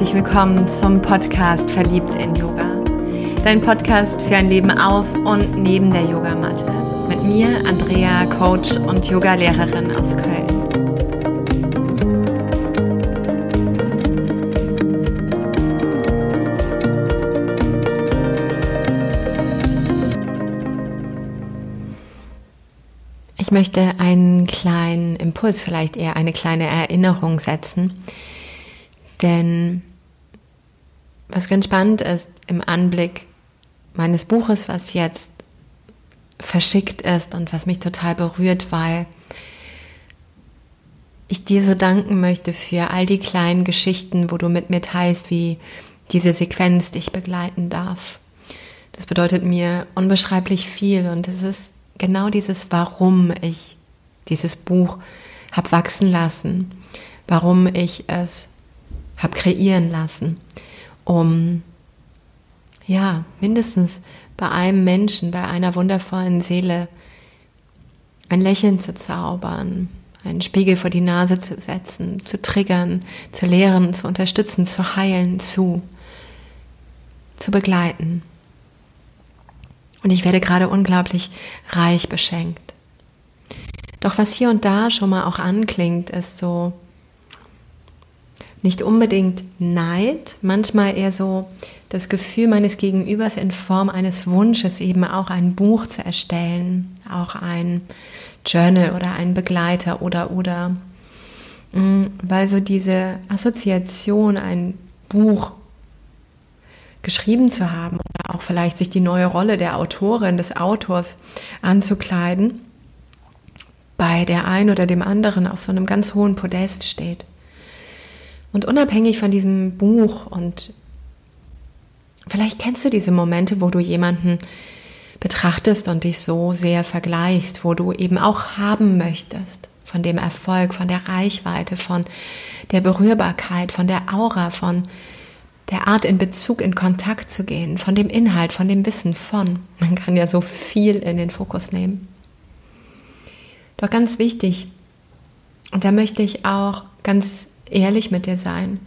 herzlich willkommen zum Podcast Verliebt in Yoga. Dein Podcast für ein Leben auf und neben der Yogamatte. Mit mir, Andrea, Coach und Yogalehrerin aus Köln. Ich möchte einen kleinen Impuls, vielleicht eher eine kleine Erinnerung setzen. Denn was ganz spannend ist im Anblick meines Buches, was jetzt verschickt ist und was mich total berührt, weil ich dir so danken möchte für all die kleinen Geschichten, wo du mit mir teilst, wie diese Sequenz dich begleiten darf. Das bedeutet mir unbeschreiblich viel und es ist genau dieses, warum ich dieses Buch habe wachsen lassen, warum ich es habe kreieren lassen, um ja mindestens bei einem Menschen, bei einer wundervollen Seele ein Lächeln zu zaubern, einen Spiegel vor die Nase zu setzen, zu triggern, zu lehren, zu unterstützen, zu heilen, zu, zu begleiten. Und ich werde gerade unglaublich reich beschenkt. Doch was hier und da schon mal auch anklingt, ist so nicht unbedingt Neid, manchmal eher so das Gefühl meines Gegenübers in Form eines Wunsches, eben auch ein Buch zu erstellen, auch ein Journal oder ein Begleiter oder oder. Mm, weil so diese Assoziation, ein Buch geschrieben zu haben oder auch vielleicht sich die neue Rolle der Autorin, des Autors anzukleiden, bei der einen oder dem anderen auf so einem ganz hohen Podest steht. Und unabhängig von diesem Buch und vielleicht kennst du diese Momente, wo du jemanden betrachtest und dich so sehr vergleichst, wo du eben auch haben möchtest von dem Erfolg, von der Reichweite, von der Berührbarkeit, von der Aura, von der Art in Bezug, in Kontakt zu gehen, von dem Inhalt, von dem Wissen von. Man kann ja so viel in den Fokus nehmen. Doch ganz wichtig, und da möchte ich auch ganz ehrlich mit dir sein.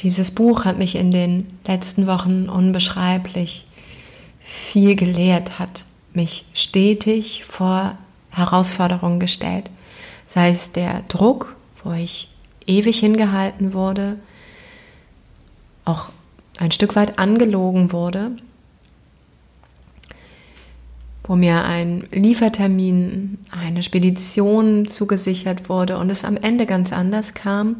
Dieses Buch hat mich in den letzten Wochen unbeschreiblich viel gelehrt, hat mich stetig vor Herausforderungen gestellt. Sei es der Druck, wo ich ewig hingehalten wurde, auch ein Stück weit angelogen wurde, wo mir ein Liefertermin, eine Spedition zugesichert wurde und es am Ende ganz anders kam,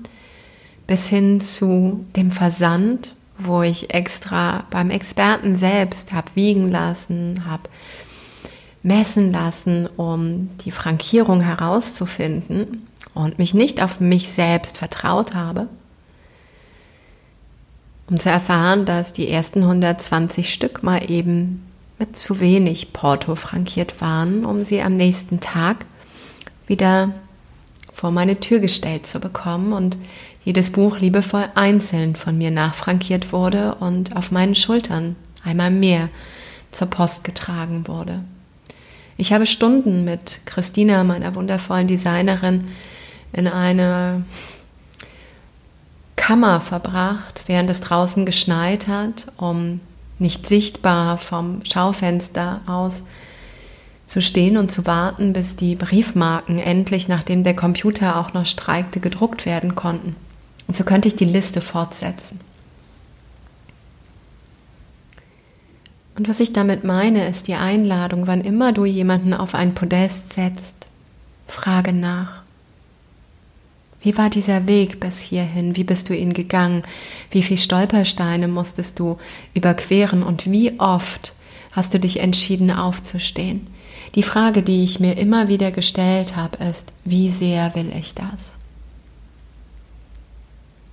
bis hin zu dem Versand, wo ich extra beim Experten selbst habe wiegen lassen, habe messen lassen, um die Frankierung herauszufinden und mich nicht auf mich selbst vertraut habe um zu erfahren, dass die ersten 120 Stück mal eben mit zu wenig Porto frankiert waren, um sie am nächsten Tag wieder vor meine Tür gestellt zu bekommen und jedes Buch liebevoll einzeln von mir nachfrankiert wurde und auf meinen Schultern einmal mehr zur Post getragen wurde. Ich habe Stunden mit Christina, meiner wundervollen Designerin, in eine Kammer verbracht, während es draußen geschneit hat, um nicht sichtbar vom Schaufenster aus zu stehen und zu warten, bis die Briefmarken endlich, nachdem der Computer auch noch streikte, gedruckt werden konnten. Und so könnte ich die Liste fortsetzen. Und was ich damit meine, ist die Einladung, wann immer du jemanden auf ein Podest setzt, frage nach. Wie war dieser Weg bis hierhin? Wie bist du ihn gegangen? Wie viele Stolpersteine musstest du überqueren und wie oft hast du dich entschieden aufzustehen? Die Frage, die ich mir immer wieder gestellt habe, ist, wie sehr will ich das?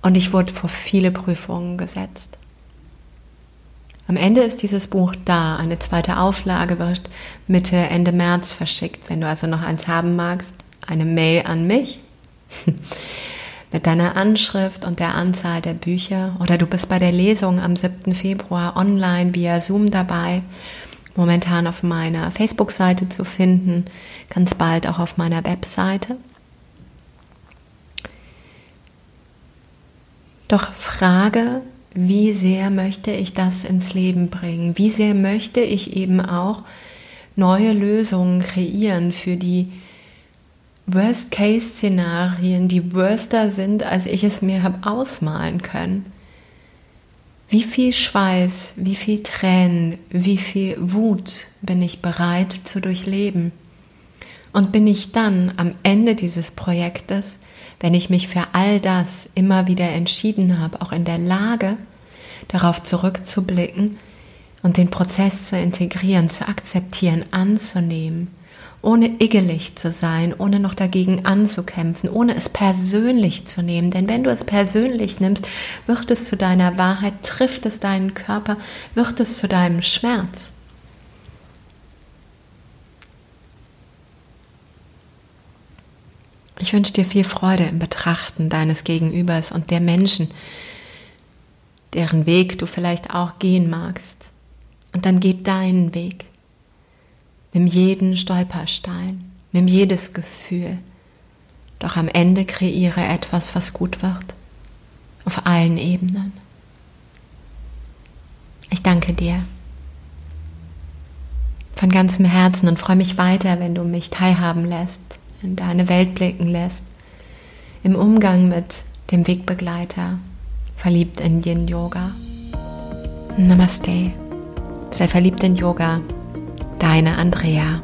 Und ich wurde vor viele Prüfungen gesetzt. Am Ende ist dieses Buch da. Eine zweite Auflage wird Mitte, Ende März verschickt. Wenn du also noch eins haben magst, eine Mail an mich mit deiner Anschrift und der Anzahl der Bücher oder du bist bei der Lesung am 7. Februar online via Zoom dabei, momentan auf meiner Facebook-Seite zu finden, ganz bald auch auf meiner Webseite. Doch frage, wie sehr möchte ich das ins Leben bringen? Wie sehr möchte ich eben auch neue Lösungen kreieren für die Worst-Case-Szenarien, die worster sind, als ich es mir habe ausmalen können? Wie viel Schweiß, wie viel Tränen, wie viel Wut bin ich bereit zu durchleben? Und bin ich dann am Ende dieses Projektes, wenn ich mich für all das immer wieder entschieden habe, auch in der Lage, darauf zurückzublicken und den Prozess zu integrieren, zu akzeptieren, anzunehmen, ohne igelig zu sein, ohne noch dagegen anzukämpfen, ohne es persönlich zu nehmen. Denn wenn du es persönlich nimmst, wird es zu deiner Wahrheit, trifft es deinen Körper, wird es zu deinem Schmerz. Ich wünsche dir viel Freude im Betrachten deines Gegenübers und der Menschen, deren Weg du vielleicht auch gehen magst. Und dann geht deinen Weg. Nimm jeden Stolperstein, nimm jedes Gefühl. Doch am Ende kreiere etwas, was gut wird. Auf allen Ebenen. Ich danke dir von ganzem Herzen und freue mich weiter, wenn du mich teilhaben lässt in deine Welt blicken lässt, im Umgang mit dem Wegbegleiter, verliebt in Yin Yoga. Namaste. Sei verliebt in Yoga. Deine Andrea.